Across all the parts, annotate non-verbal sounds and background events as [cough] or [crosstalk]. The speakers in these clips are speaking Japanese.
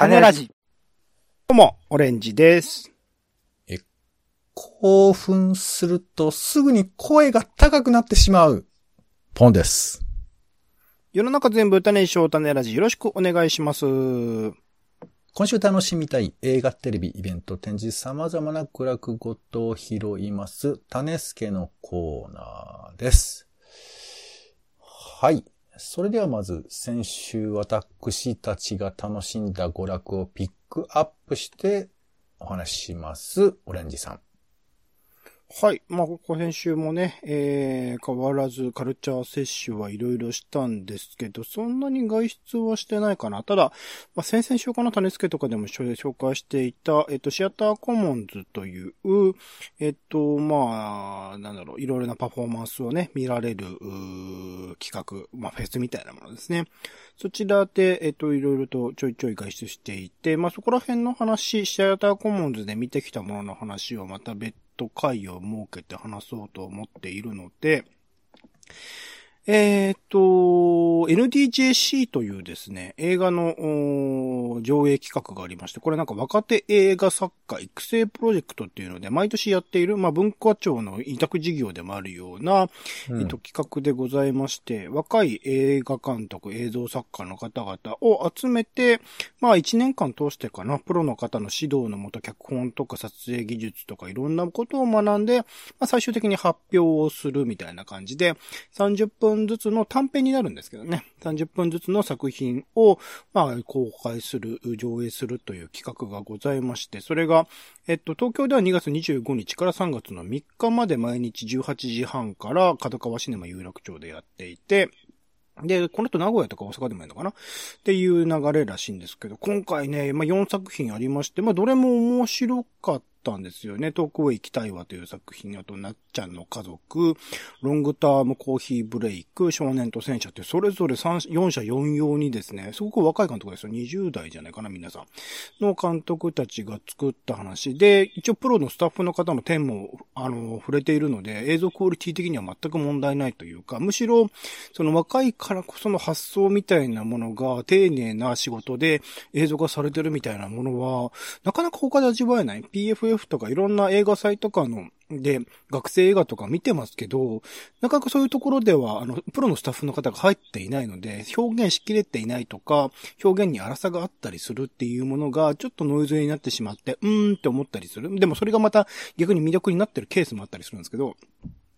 種ラジ。どうも、オレンジです。興奮するとすぐに声が高くなってしまう。ポンです。世の中全部種にしよう種ラジ。よろしくお願いします。今週楽しみたい映画、テレビ、イベント、展示、様々な娯楽ごとを拾います、種助のコーナーです。はい。それではまず、先週私たちが楽しんだ娯楽をピックアップしてお話しします。オレンジさん。はい。まあ、今週もね、えー、変わらずカルチャー摂取はいろいろしたんですけど、そんなに外出はしてないかな。ただ、まあ、先々週かな、種付けとかでも紹介していた、えっと、シアターコモンズという、えっと、まあ、なんだろう、いろいろなパフォーマンスをね、見られる、企画、まあ、フェスみたいなものですね。そちらで、えっと、いろいろとちょいちょい外出していて、まあ、そこら辺の話、シアターコモンズで見てきたものの話をまた別と会を設けて話そうと思っているので、えっ、と、NDJC というですね、映画の上映企画がありまして、これなんか若手映画作家育成プロジェクトっていうので、毎年やっている、まあ、文化庁の委託事業でもあるような、うん。えっと、企画でございまして、若い映画監督、映像作家の方々を集めて、まあ一年間通してかな、プロの方の指導のもと、脚本とか撮影技術とかいろんなことを学んで、まあ最終的に発表をするみたいな感じで、30分分ずつの短編になるんですけどね、30分ずつの作品を、まあ公開する、上映するという企画がございまして、それが、えっと、東京では2月25日から3月の3日まで毎日18時半から角川シネマ有楽町でやっていて、で、この後名古屋とか大阪でもやるのかな？っていう流れらしいんですけど、今回ね、まあ、4作品ありまして、まあ、どれも面白かったんですよね。遠くへ行きたいわという作品、あと、なっちゃんの家族、ロングタームコーヒーブレイク、少年と戦車って、それぞれ3 4社4用にですね、すごく若い監督ですよ。20代じゃないかな、皆さん。の監督たちが作った話で、一応プロのスタッフの方の点も、あの、触れているので、映像クオリティ的には全く問題ないというか、むしろ、その若いからこその発想みたいなものが、丁寧な仕事で映像化されてるみたいなものは、なかなか他で味わえない。UF とかいろんな映画祭とかの、で、学生映画とか見てますけど、なかなかそういうところでは、あの、プロのスタッフの方が入っていないので、表現しきれていないとか、表現に荒さがあったりするっていうものが、ちょっとノイズになってしまって、うーんって思ったりする。でもそれがまた逆に魅力になってるケースもあったりするんですけど、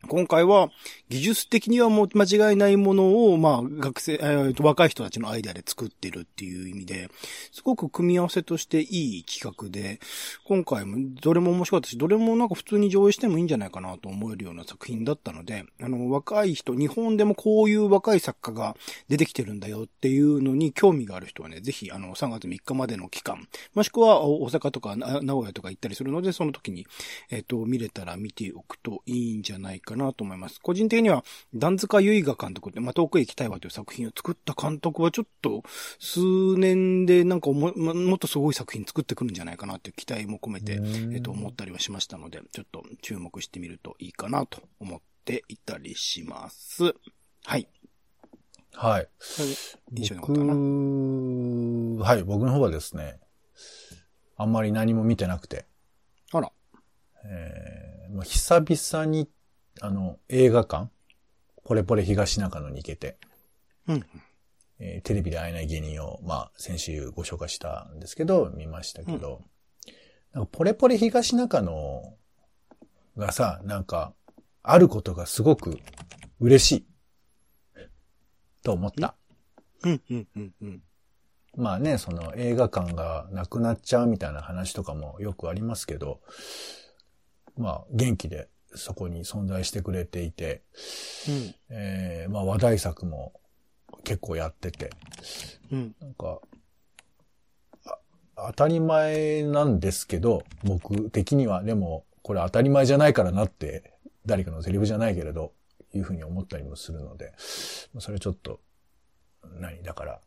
今回は技術的にはもう間違いないものを、まあ学生、えーと若い人たちのアイデアで作ってるっていう意味で、すごく組み合わせとしていい企画で、今回もどれも面白かったし、どれもなんか普通に上映してもいいんじゃないかなと思えるような作品だったので、あの、若い人、日本でもこういう若い作家が出てきてるんだよっていうのに興味がある人はね、ぜひあの、3月3日までの期間、もしくは大阪とか名古屋とか行ったりするので、その時に、えっ、と、見れたら見ておくといいんじゃないかなと思います。個人的には、段塚優雅監督って、まあ、遠くへ行きたいわという作品を作った監督はちょっと、数年でなんかもももっとすごい作品作ってくるんじゃないかなという期待も込めて、えっと、思ったりはしましたので、ちょっと注目してみるといいかなと思っていたりします。はい。はい。印象に残ったかな。僕、はい、僕の方はですね、あんまり何も見てなくて、あら。えー、もう久々に、あの、映画館、ポレポレ東中野に行けて、うん。えーテレビで会えない芸人を、まあ、先週ご紹介したんですけど、見ましたけど、なんかポレポレ東中野がさ、なんか、あることがすごく嬉しい。と思った。うん、うん、うん、うん。まあね、その映画館がなくなっちゃうみたいな話とかもよくありますけど、まあ元気でそこに存在してくれていて、うん。えーまあ話題作も結構やってて、うん。なんか、あ当たり前なんですけど、僕的にはでもこれ当たり前じゃないからなって、誰かのセリフじゃないけれど、いうふうに思ったりもするので、まあそれちょっと、何だから、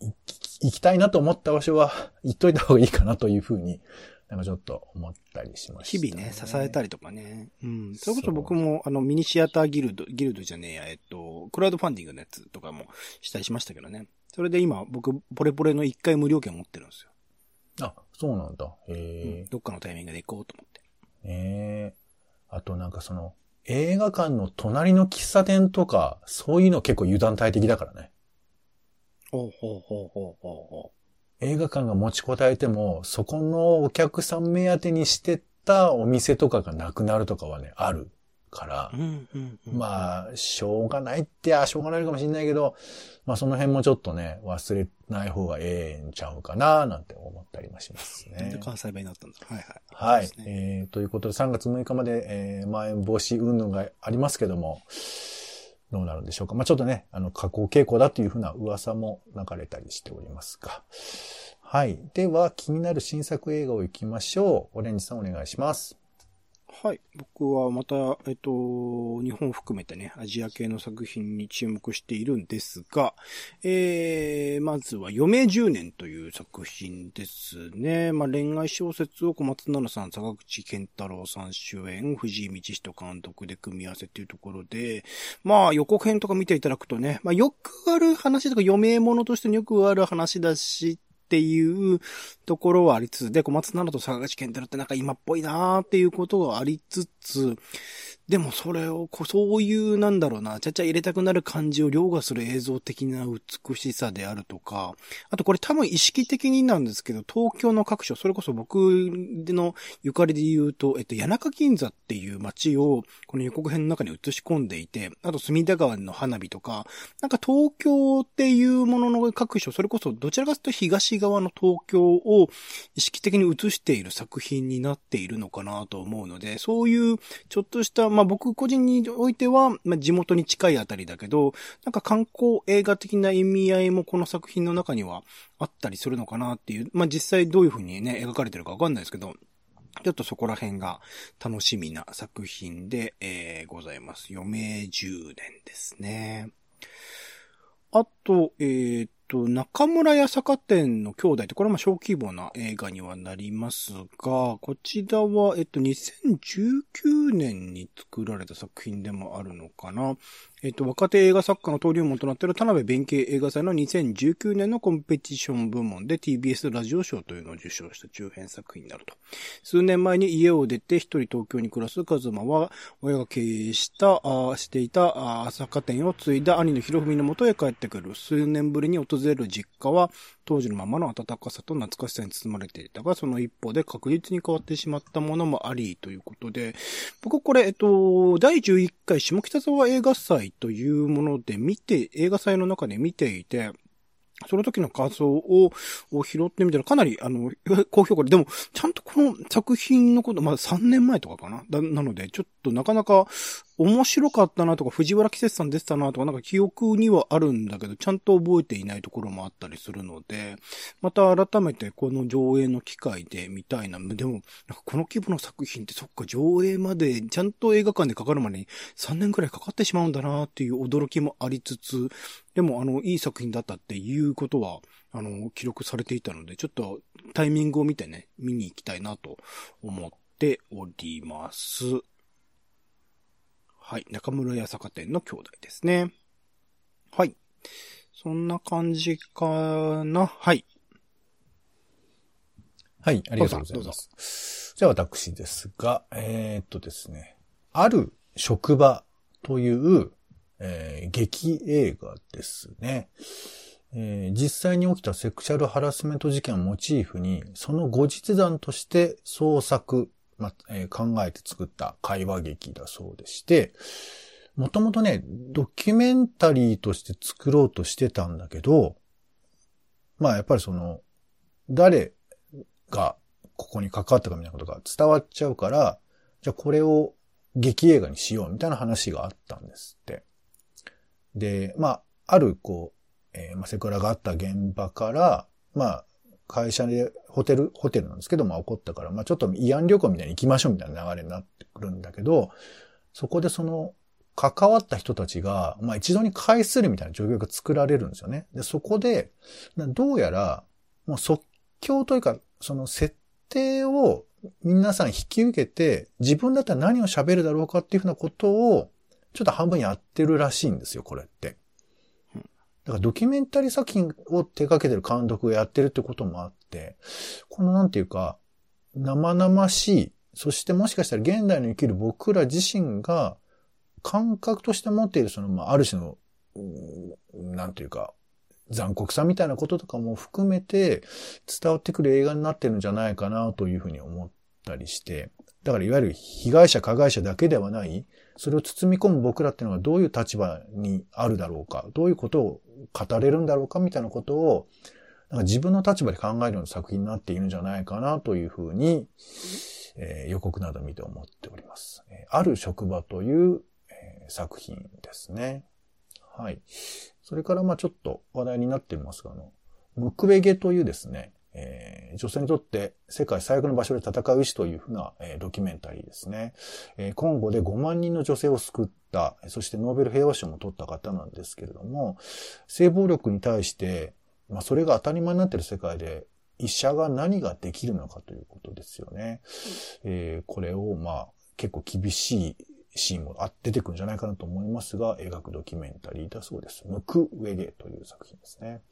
行き行きたいなと思った場所は行っといた方がいいかなというふうに、なんかちょっと思ったりしました、日々ね、支えたり。りとかね。うん。それこそ僕も、あの、ミニシアターギルド、ギルドじゃねえや、えっと、クラウドファンディングのやつとかもしたりしましたけどね。それで今、僕、ポレポレの1回無料券持ってるんですよ。あ、そうなんだ。へえ、どっかのタイミングで行こうと思って。ええあとなんかその、映画館の隣の喫茶店とか、そういうの結構油断大敵だからね。ほうほうほうほうほうほ映画館が持ちこたえても、そこのお客さん目当てにしてったお店とかがなくなるとかはね、あるからう。う、んうんうん。まあ、しょうがないって、あ、しょうがないかもしれないけど、まあその辺もちょっとね、忘れない方がええんちゃうかな、なんて思ったりもしますなんでね。関西弁になったんだ。はいはい。はい。ねえー、ということで3月6日まで、えー、まん延防止云々がありますけども、どうなるんでしょうか。まあちょっとね、あの、加工傾向だというふうな噂も流れたりしておりますが。はい。では、気になる新作映画を行きましょう。オレンジさんお願いします。はい。僕はまた、えっと、日本を含めてね、アジア系の作品に注目しているんですが、えー、まずは、余命10年という作品ですね。まあ、恋愛小説を小松菜奈さん、坂口健太郎さん主演、藤井道人監督で組み合わせっていうところで、まあ、予告編とか見ていただくとね、まあ、よくある話とか、余命ものとしてよくある話だし、っていうところはありつつ、で、小松菜奈と坂口健太郎ってなんか今っぽいなーっていうことがありつつ、でもそれを、そういう、なんだろうな、ちゃちゃ入れたくなる感じを凌駕する映像的な美しさであるとか、あとこれ多分意識的になんですけど、東京の各所、それこそ僕のゆかりで言うと、えっと、谷中銀座っていう街を、この予告編の中に映し込んでいて、あと隅田川の花火とか、なんか東京っていうものの各所、それこそどちらかというと東側の東京を意識的に映している作品になっているのかなと思うので、そういうちょっとした、まあま僕個人においては、まあ地元に近いあたりだけど、なんか観光映画的な意味合いもこの作品の中にはあったりするのかなっていう、まあ実際どういう風にね、描かれてるかわかんないですけど、ちょっとそこら辺が楽しみな作品で、えー、ございます。余命10年ですね。あと、えー、と、中村屋坂店の兄弟って、これはまあ小規模な映画にはなりますが、こちらは、えっと、2019年に作られた作品でもあるのかな。えっと、若手映画作家の登竜門となっている田辺弁慶映画祭の2019年のコンペティション部門で TBS ラジオ賞というのを受賞した中編作品になると。数年前に家を出て一人東京に暮らすカズマは、親が経営した、あしていた朝霞店を継いだ兄の博文のもとへ帰ってくる。数年ぶりに訪れる実家は、当時のままの温かさと懐かしさに包まれていたが、その一方で確実に変わってしまったものもあり、ということで、僕これ、えっと、第11回下北沢映画祭というもので見て、映画祭の中で見ていて、その時の感想を拾ってみたらかなり、あの、[laughs] 高評価で、でも、ちゃんとこの作品のこと、まあ3年前とかかな？なので、ちょっとなかなか面白かったなとか、藤原季節さん出てたなとか、なんか記憶にはあるんだけど、ちゃんと覚えていないところもあったりするので、また改めてこの上映の機会で見たいな。でも、この規模の作品ってそっか、上映まで、ちゃんと映画館でかかるまでに3年くらいかかってしまうんだなっていう驚きもありつつ、でも、あの、いい作品だったっていうことは、あの、記録されていたので、ちょっとタイミングを見てね、見に行きたいなと思っております。はい。中村屋坂店の兄弟ですね。はい。そんな感じかな。はい。はい、ありがとうございます。じゃあ私ですが、えーっとですね、ある職場という、えー劇映画ですね。えー実際に起きたセクシャルハラスメント事件をモチーフに、その後日談として創作、まえー考えて作った会話劇だそうでして、もともとね、ドキュメンタリーとして作ろうとしてたんだけど、まあやっぱりその、誰がここに関わったかみたいなことが伝わっちゃうから、じゃあこれを劇映画にしようみたいな話があったんですって。で、まあ、あるこう、えーまあ、セクラがあった現場から、まあ、会社でホテル、ホテルなんですけど、まあ起こったから、まあちょっと慰安旅行みたいに行きましょうみたいな流れになってくるんだけど、そこでその、関わった人たちが、まあ一度に会するみたいな状況が作られるんですよね。で、そこで、どうやら、もう即興というか、その設定を皆さん引き受けて、自分だったら何を喋るだろうかっていうふうなことを、ちょっと半分やってるらしいんですよ、これって。だからドキュメンタリー作品を手掛けてる監督がやってるってこともあって、このなんていうか、生々しい、そしてもしかしたら現代に生きる僕ら自身が感覚として持っているその、まあ、ある種の、なんていうか、残酷さみたいなこととかも含めて伝わってくる映画になってるんじゃないかなというふうに思ったりして、だからいわゆる被害者、加害者だけではない、それを包み込む僕らっていうのはどういう立場にあるだろうか、どういうことを語れるんだろうかみたいなことを、なんか自分の立場で考えるような作品になっているんじゃないかなというふうに、えー、予告など見て思っております。え、ある職場という、えー、作品ですね。はい。それからまあちょっと話題になっていますが、あの、ムクベゲというですね、えー、女性にとって世界最悪の場所で戦う意志というふうな、えー、ドキュメンタリーですね。えー、コンゴで5万人の女性を救った、そしてノーベル平和賞も取った方なんですけれども、性暴力に対して、まあそれが当たり前になっている世界で、医者が何ができるのかということですよね。えー、これをまあ結構厳しいシーンも出てくるんじゃないかなと思いますが、描くドキュメンタリーだそうです。ムクウェゲという作品ですね。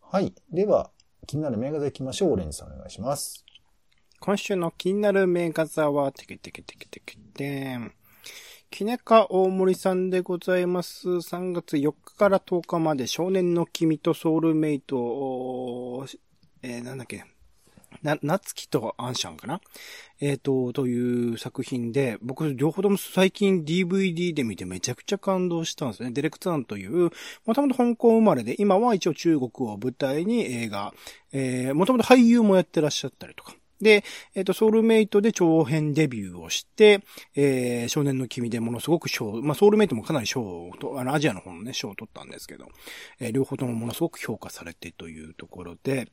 はい。では、気になる銘柄行きましょう。オレンジさんお願いします。今週の気になる名画座は、てけてけてけてけてん。キネカ大森さんでございます。3月4日から10日まで少年の君とソウルメイトを、えー、なんだっけ、な、なつきとアンシャンかな？えっ、ー、と、という作品で、僕、両方とも最近 DVD で見てめちゃくちゃ感動したんですね。ディレクターンという、もともと香港生まれで、今は一応中国を舞台に映画、えー、もともと俳優もやってらっしゃったりとか。で、えっ、ー、と、ソウルメイトで長編デビューをして、えー、少年の君でものすごく賞、まあ、ソウルメイトもかなり賞を、あの、アジアの方のね、賞を取ったんですけど、えー、両方ともものすごく評価されてというところで、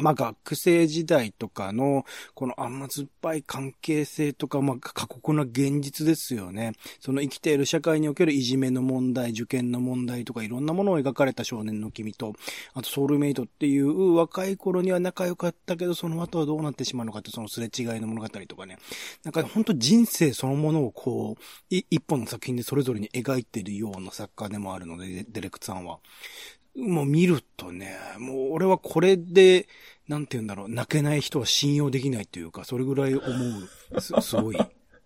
まあ、学生時代とかの、この甘酸っぱい関係性とか、まあ、過酷な現実ですよね。その生きている社会におけるいじめの問題、受験の問題とか、いろんなものを描かれた少年の君と、あとソウルメイトっていう若い頃には仲良かったけど、その後はどうなってしまうのかって、そのすれ違いの物語とかね。なんか本当人生そのものをこう、一本の作品でそれぞれに描いているような作家でもあるので、デレクさんは。もう見るとね、もう俺はこれで、なんて言うんだろう、泣けない人は信用できないというか、それぐらい思う、す [laughs] すごい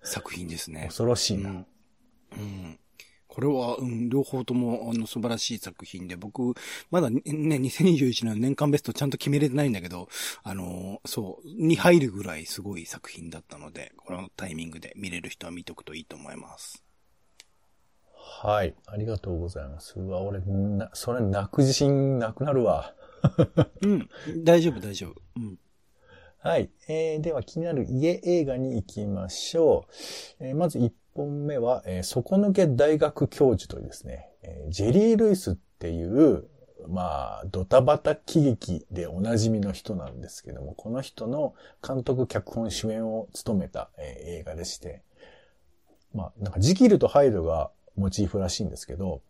作品ですね。恐ろしいな。うん。うん、これは、うん、両方とも、あの、素晴らしい作品で、僕、まだね、2021年の年間ベストちゃんと決めれてないんだけど、あの、そう、に入るぐらいすごい作品だったので、このタイミングで見れる人は見とくといいと思います。はい。ありがとうございます。うわ、俺、な、それ泣く自信なくなるわ。[laughs] うん。大丈夫、大丈夫。うん。はい。えー、では気になる家映画に行きましょう。えー、まず1本目は、えー、底抜け大学教授というですね、えー、ジェリー・ルイスっていう、まあ、ドタバタ喜劇でおなじみの人なんですけども、この人の監督、脚本、主演を務めた、えー、映画でして、まあ、なんかジキルとハイドがモチーフらしいんですけど、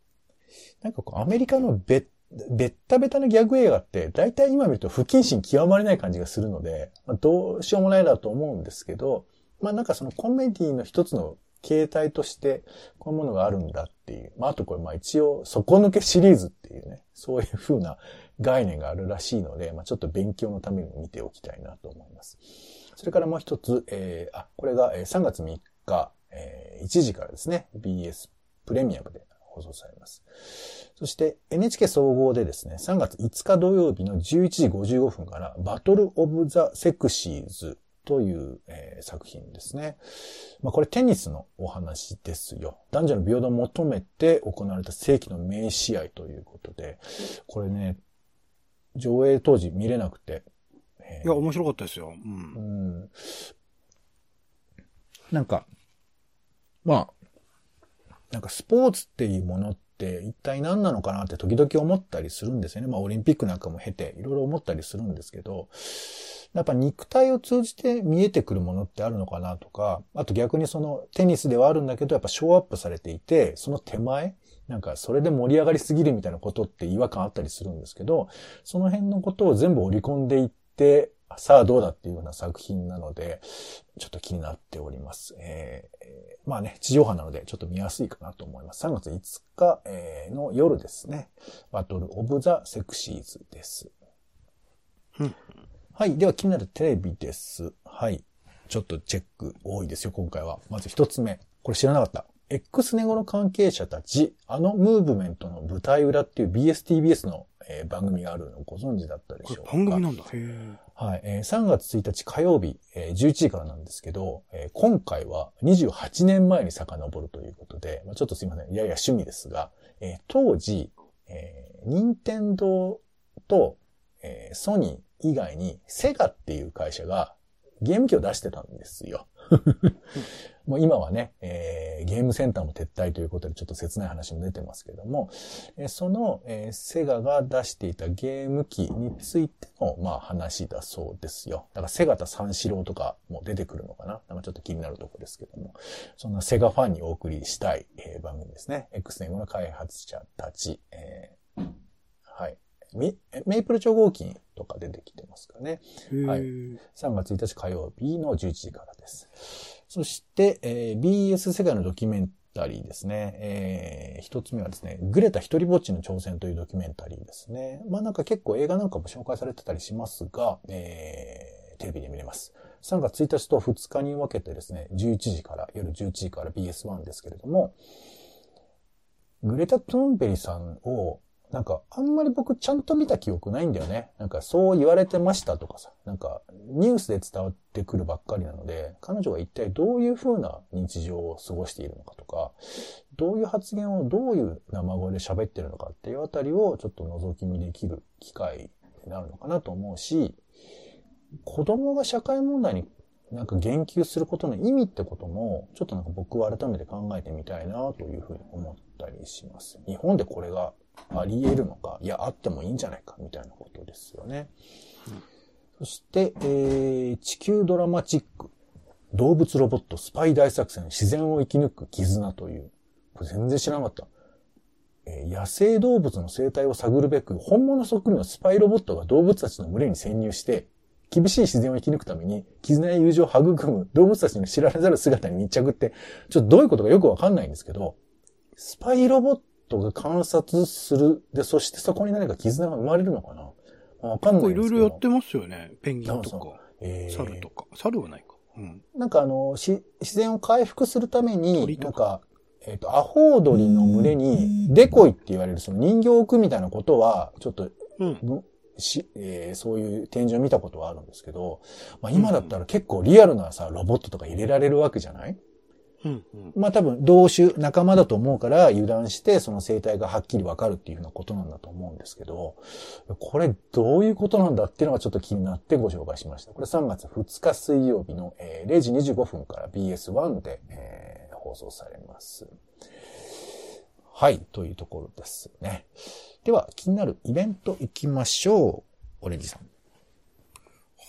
なんかこうアメリカのべ、べったべたなギャグ映画って、大体今見ると不謹慎極まれない感じがするので、まあ、どうしようもないだと思うんですけど、まあなんかそのコメディの一つの形態として、こういうものがあるんだっていう。まああとこれまあ一応、底抜けシリーズっていうね、そういう風な概念があるらしいので、まあちょっと勉強のために見ておきたいなと思います。それからもう一つ、えー、あ、これが3月3日、えー、1時からですね、BS プレミアムで放送されます。そして NHK 総合でですね、3月5日土曜日の11時55分からバトル・オブ・ザ・セクシーズという、えー、作品ですね。まあ、これテニスのお話ですよ。男女の平等を求めて行われた世紀の名試合ということで、これね、上映当時見れなくて。えー、いや、面白かったですよ。うん。うん、なんか、まあ、なんかスポーツっていうものって一体何なのかなって時々思ったりするんですよね。まあオリンピックなんかも経ていろいろ思ったりするんですけど、やっぱ肉体を通じて見えてくるものってあるのかなとか、あと逆にそのテニスではあるんだけど、やっぱショーアップされていて、その手前、なんかそれで盛り上がりすぎるみたいなことって違和感あったりするんですけど、その辺のことを全部織り込んでいって、さあどうだっていうような作品なので、ちょっと気になっております。えー、まあね、地上波なのでちょっと見やすいかなと思います。3月5日、えー、の夜ですね。バトルオブザセクシーズです。うん、はい。では気になるテレビです。はい。ちょっとチェック多いですよ、今回は。まず一つ目。これ知らなかった。X ネゴの関係者たち、あのムーブメントの舞台裏っていう BSTBS の、えー番組があるのをご存知だったでしょうか？番組なんだ。はい。えー3月1日火曜日、えー11時からなんですけど、えー今回は28年前に遡るということで、まあ、ちょっとすいません。やや趣味ですが、えー当時、えー、任天堂と、えーソニー以外にセガっていう会社がゲーム機を出してたんですよ。[laughs] もう今はね、えーゲームセンターも撤退ということでちょっと切ない話も出てますけども、えーその、えーセガが出していたゲーム機についての、まあ話だそうですよ。だからセガタ三四郎とかも出てくるのかななんかちょっと気になるところですけども、そんなセガファンにお送りしたい、えー番組ですね。X 年後の開発者たち、えー。メメイプル超合金とか出てきてますかね。はい3月1日火曜日の11時からです。そして、えー BS 世界のドキュメンタリーですね。えー一つ目はですね、グレタ一人ぼっちの挑戦というドキュメンタリーですね。まあなんか結構映画なんかも紹介されてたりしますが、えーテレビで見れます。3月1日と2日に分けてですね、11時から、夜11時から BS1 ですけれども、グレタ・トゥーンベリさんを、なんか、あんまり僕ちゃんと見た記憶ないんだよね。なんか、そう言われてましたとかさ、なんか、ニュースで伝わってくるばっかりなので、彼女が一体どういう風な日常を過ごしているのかとか、どういう発言をどういう生声で喋ってるのかっていうあたりをちょっと覗き見できる機会になるのかなと思うし、子供が社会問題になんか言及することの意味ってことも、ちょっとなんか僕は改めて考えてみたいなというふうに思ったりします。日本でこれがあり得るのか、いや、あってもいいんじゃないか、みたいなことですよね。そして、えー、地球ドラマチック。動物ロボットスパイ大作戦自然を生き抜く絆という。これ全然知らなかった。えー野生動物の生態を探るべく、本物そっくりのスパイロボットが動物たちの群れに潜入して、厳しい自然を生き抜くために、絆や友情を育む動物たちの知られざる姿に密着って、ちょっとどういうことかよくわかんないんですけど、スパイロボットが観察する。で、そしてそこに何か絆が生まれるのかなわかんないですけど。ういろいろやってますよね。ペンギンとか、えー猿とか。猿はないか。うん。なんかあの、し自然を回復するために、鳥となんか、えっ、と、アホウドリの群れに、デコイって言われるその人形を置くみたいなことは、ちょっと、うん。むし、えーそういう展示を見たことはあるんですけど、まあ今だったら結構リアルなさ、ロボットとか入れられるわけじゃない？うん。うん。まあ多分同種、仲間だと思うから油断してその生態がはっきりわかるっていうようなことなんだと思うんですけど、これどういうことなんだっていうのがちょっと気になってご紹介しました。これ3月2日水曜日の、0時25分から BS1 で、えー放送されます。はい、というところですね。では気になるイベント行きましょう。オレンジさん。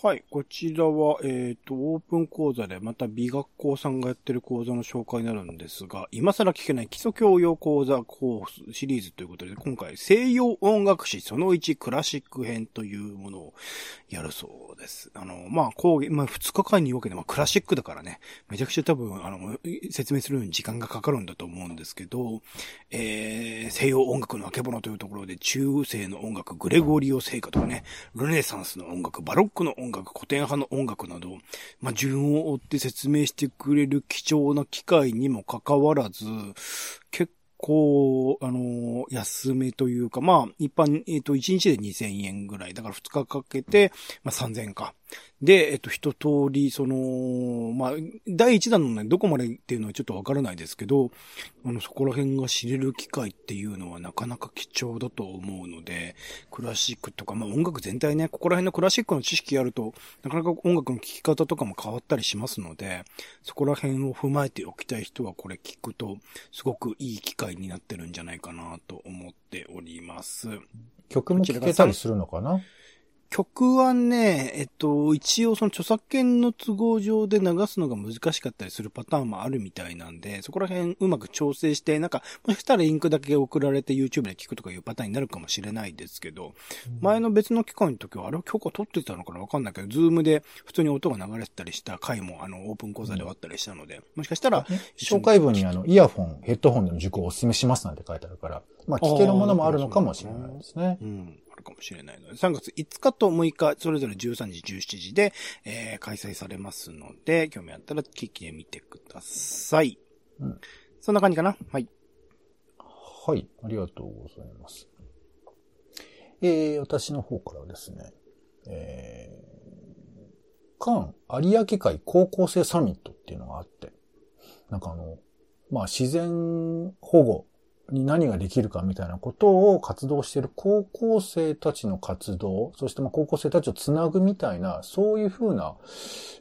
はい。こちらは、えっ、と、オープン講座でまた美学校さんがやってる講座の紹介になるんですが、今更聞けない基礎教養講座コースシリーズということで、今回西洋音楽史その1クラシック編というものをやるそうです。あの、まあ、講義、まあ、2日間に分けて、まあ、クラシックだからね、めちゃくちゃ多分、あの、説明するのに時間がかかるんだと思うんですけど、えー、西洋音楽のあけぼのというところで、中世の音楽、グレゴリオ聖歌とかね、ルネサンスの音楽、バロックの音楽、古典派の音楽など、まあ、順を追って説明してくれる貴重な機会にもかかわらず、結構、あの、安めというか、まあ、一般、えっ、と、1日で2000円ぐらい。だから2日かけて、まあ、3000円か。で、えっ、と、一通り、その、まあ、第1弾のね、どこまでっていうのはちょっとわからないですけど、あの、そこら辺が知れる機会っていうのはなかなか貴重だと思うので、クラシックとか、まあ音楽全体ね、ここら辺のクラシックの知識あると、なかなか音楽の聴き方とかも変わったりしますので、そこら辺を踏まえておきたい人はこれ聞くと、すごくいい機会になってるんじゃないかなと思っております。曲も聴けたりするのかな？曲はね、えっと、一応その著作権の都合上で流すのが難しかったりするパターンもあるみたいなんで、そこら辺うまく調整して、なんか、もしかしたらリンクだけ送られて YouTube で聞くとかいうパターンになるかもしれないですけど、前の別の機会の時は、あれは許可取ってたのかなわかんないけど、ズームで普通に音が流れてたりした回も、あの、オープン講座ではあったりしたので、もしかしたら、紹介文にあの、イヤフォン、ヘッドホンでの受講をお勧めしますなんて書いてあるから、まあ聞けるものもあるのかもしれないですね。うん、あるかもしれないので、3月5日と6日、それぞれ13時、17時で、えー、開催されますので、興味あったら聞きでみてください。うん。そんな感じかな？はい。はい、ありがとうございます。えー、私の方からですね、えー、関有明海高校生サミットっていうのがあって、なんかあの、まあ、自然保護に何ができるかみたいなことを活動している高校生たちの活動、そしてまあ高校生たちをつなぐみたいな、そういうふうな、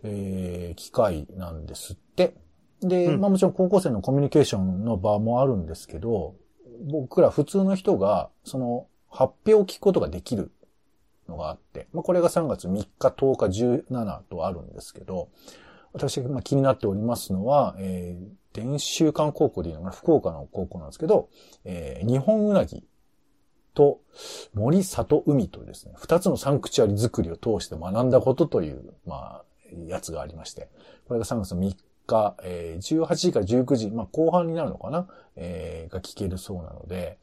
えー、機会なんですって。で、うん、まあもちろん高校生のコミュニケーションの場もあるんですけど、僕ら普通の人が、その発表を聞くことができるのがあって、まあこれが3月3日、10日、17とあるんですけど、私が気になっておりますのは、えー、伝習館高校でいうのが福岡の高校なんですけど、えー、日本うなぎと森里海というですね、二つのサンクチュアリ作りを通して学んだことという、まあ、やつがありまして、これが3月3日、えー、18時から19時、まあ後半になるのかな、えー、が聞けるそうなので、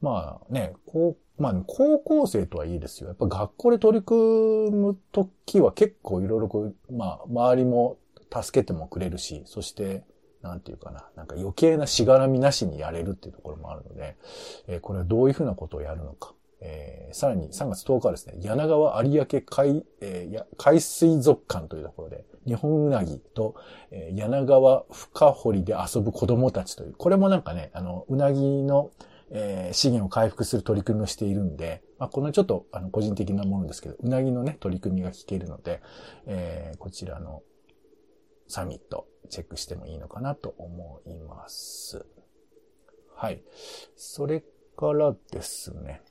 まあね、こう、まあ、高校生とはいいですよ。やっぱ学校で取り組むときは結構いろいろこう、まあ、周りも助けてもくれるし、そして、なんていうかな、なんか余計なしがらみなしにやれるっていうところもあるので、えー、これはどういうふうなことをやるのか。えー、さらに3月10日はですね、柳川有明海、えー、海水族館というところで、日本うなぎと、えー、柳川深堀で遊ぶ子供たちという、これもなんかね、あの、うなぎの、え、資源を回復する取り組みをしているんで、まあ、このちょっと、あの、個人的なものですけど、うなぎのね、取り組みが聞けるので、えー、こちらのサミット、チェックしてもいいのかなと思います。はい。それからですね、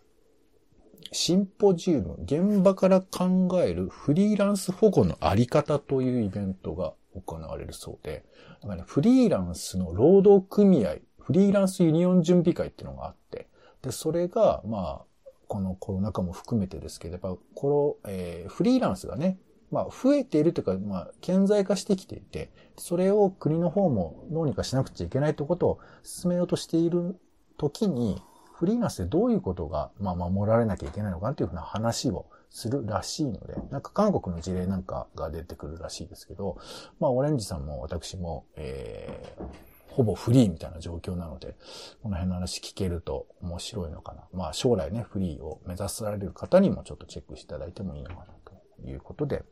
シンポジウム、現場から考えるフリーランス保護のあり方というイベントが行われるそうで、だかね、フリーランスの労働組合、フリーランスユニオン準備会っていうのがあって、で、それが、まあ、このコロナ禍も含めてですけど、やっぱ、この、えー、フリーランスがね、まあ、増えているというか、まあ、顕在化してきていて、それを国の方もどうにかしなくちゃいけないということを進めようとしている時に、フリーランスでどういうことが、まあ、守られなきゃいけないのかなというふうな話をするらしいので、なんか韓国の事例なんかが出てくるらしいですけど、まあ、オレンジさんも私も、えー、ほぼフリーみたいな状況なので、この辺の話聞けると面白いのかな。まあ将来ね、フリーを目指される方にもちょっとチェックしていただいてもいいのかなということで、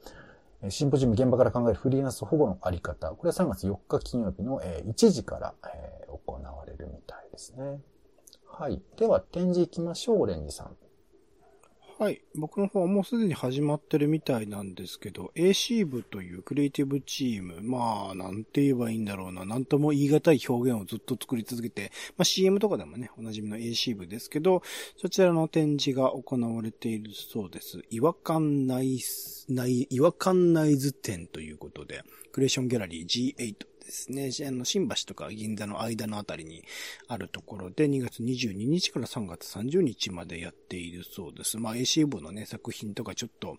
シンポジウム現場から考えるフリーランス保護のあり方。これは3月4日金曜日の1時から行われるみたいですね。はい。では展示行きましょう、オレンジさん。はい。僕の方はもうすでに始まってるみたいなんですけど、AC 部というクリエイティブチーム、まあ、なんて言えばいいんだろうな、なんとも言い難い表現をずっと作り続けて、まあ CM とかでもね、おなじみの AC 部ですけど、そちらの展示が行われているそうです。違和感ナイス、ない、違和感ナイズ展ということで、クリエーションギャラリー G8 ですね。あの、新橋とか銀座の間のあたりにあるところで、2月22日から3月30日までやっているそうです。まあ、AC 部のね、作品とかちょっと、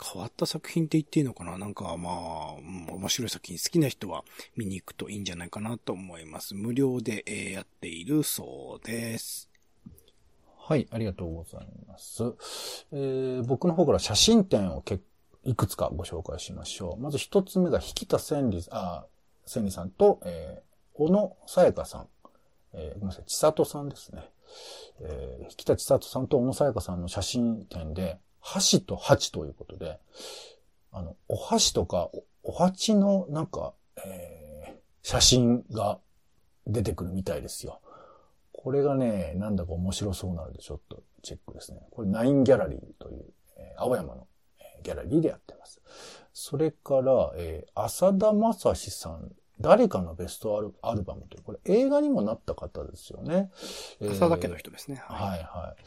変わった作品って言っていいのかな？なんかまあ、面白い作品好きな人は見に行くといいんじゃないかなと思います。無料で、え、やっているそうです。はい、ありがとうございます。えー、僕の方から写真展をけいくつかご紹介しましょう。まず一つ目が、引田千里、あ、千里さんと、えー、小野さやかさん、えー、ごめんなさい、千里さんですね。えー、引田千里さんと小野さやかさんの写真展で、箸と鉢ということで、あの、お箸とかお、お鉢のなんか、えー、写真が出てくるみたいですよ。これがね、なんだか面白そうなので、ちょっとチェックですね。これ、ナインギャラリーという、えー、青山の、ギャラリーでやってます。それから、えー、浅田正史さん、誰かのベストアルアルバムという、これ映画にもなった方ですよね。浅田家の人ですね。はい、はい、はい。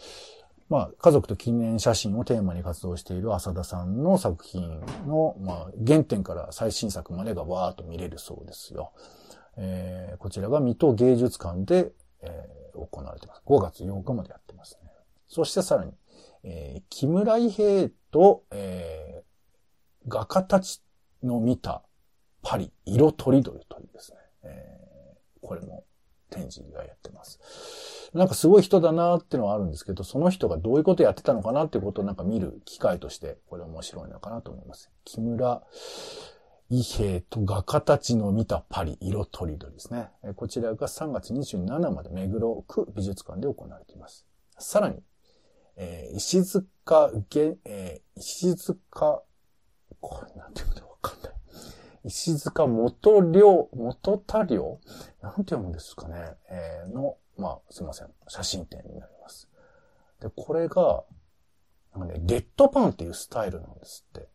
まあ、家族と記念写真をテーマに活動している浅田さんの作品の、まあ、原点から最新作までがわーっと見れるそうですよ。えー、こちらが水戸芸術館で、えー、行われています。5月8日までやってますね。そしてさらに、えー、木村伊兵と、え画家たちの見たパリ、色とりどりというですね、えー、これも展示がやってます。なんかすごい人だなっていうのはあるんですけど、その人がどういうことやってたのかなっていうことをなんか見る機会として、これ面白いのかなと思います。木村伊兵と画家たちの見たパリ、色とりどりですね。こちらが3月27まで目黒区美術館で行われています。さらに、えー、石塚、えー、石塚、これなんていうことわかんない。石塚元良、元田良？なんて読むんですかね。えー、の、まあ、すいません。写真展になります。で、これが、なんかね、レッドパンっていうスタイルなんですって。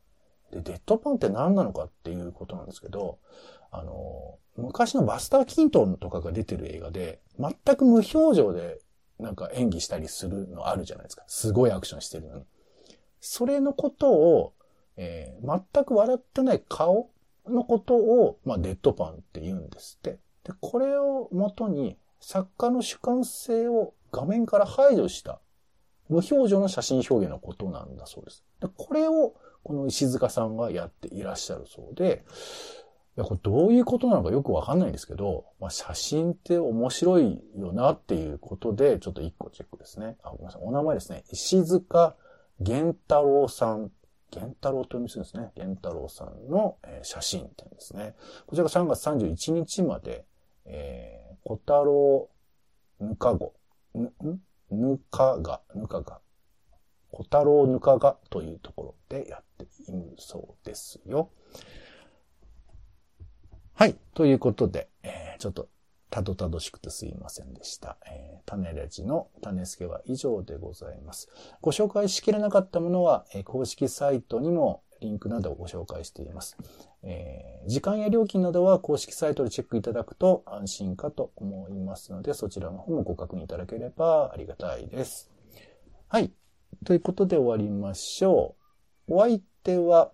で、デッドパンって何なのかっていうことなんですけど、あの、昔のバスター・キントンとかが出てる映画で、全く無表情でなんか演技したりするのあるじゃないですか。すごいアクションしてるのに。それのことを、えー、全く笑ってない顔のことを、まあ、デッドパンって言うんですって。で、これをもとに作家の主観性を画面から排除した無表情の写真表現のことなんだそうです。でこれをこの石塚さんがやっていらっしゃるそうで、や、これどういうことなのかよくわかんないんですけど、まあ、写真って面白いよなっていうことで、ちょっと一個チェックですね。あ、ごめんなさい。お名前ですね。石塚源太郎さん。源太郎と読みするんですね。源太郎さんの、えー、写真展ですね。こちらが3月31日まで、えー、小太郎ぬかご、ぬ、ん？ぬかが、ぬかが、小太郎ぬかがというところでやっているそうですよ。はい。ということで、えー、ちょっとたどたどしくてすいませんでした。えー、種レジの種付けは以上でございます。ご紹介しきれなかったものは、えー、公式サイトにもリンクなどをご紹介しています。えー、時間や料金などは公式サイトでチェックいただくと安心かと思いますので、そちらの方もご確認いただければありがたいです。はい。ということで終わりましょう。お相手は、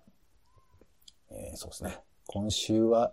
えー、そうですね。今週は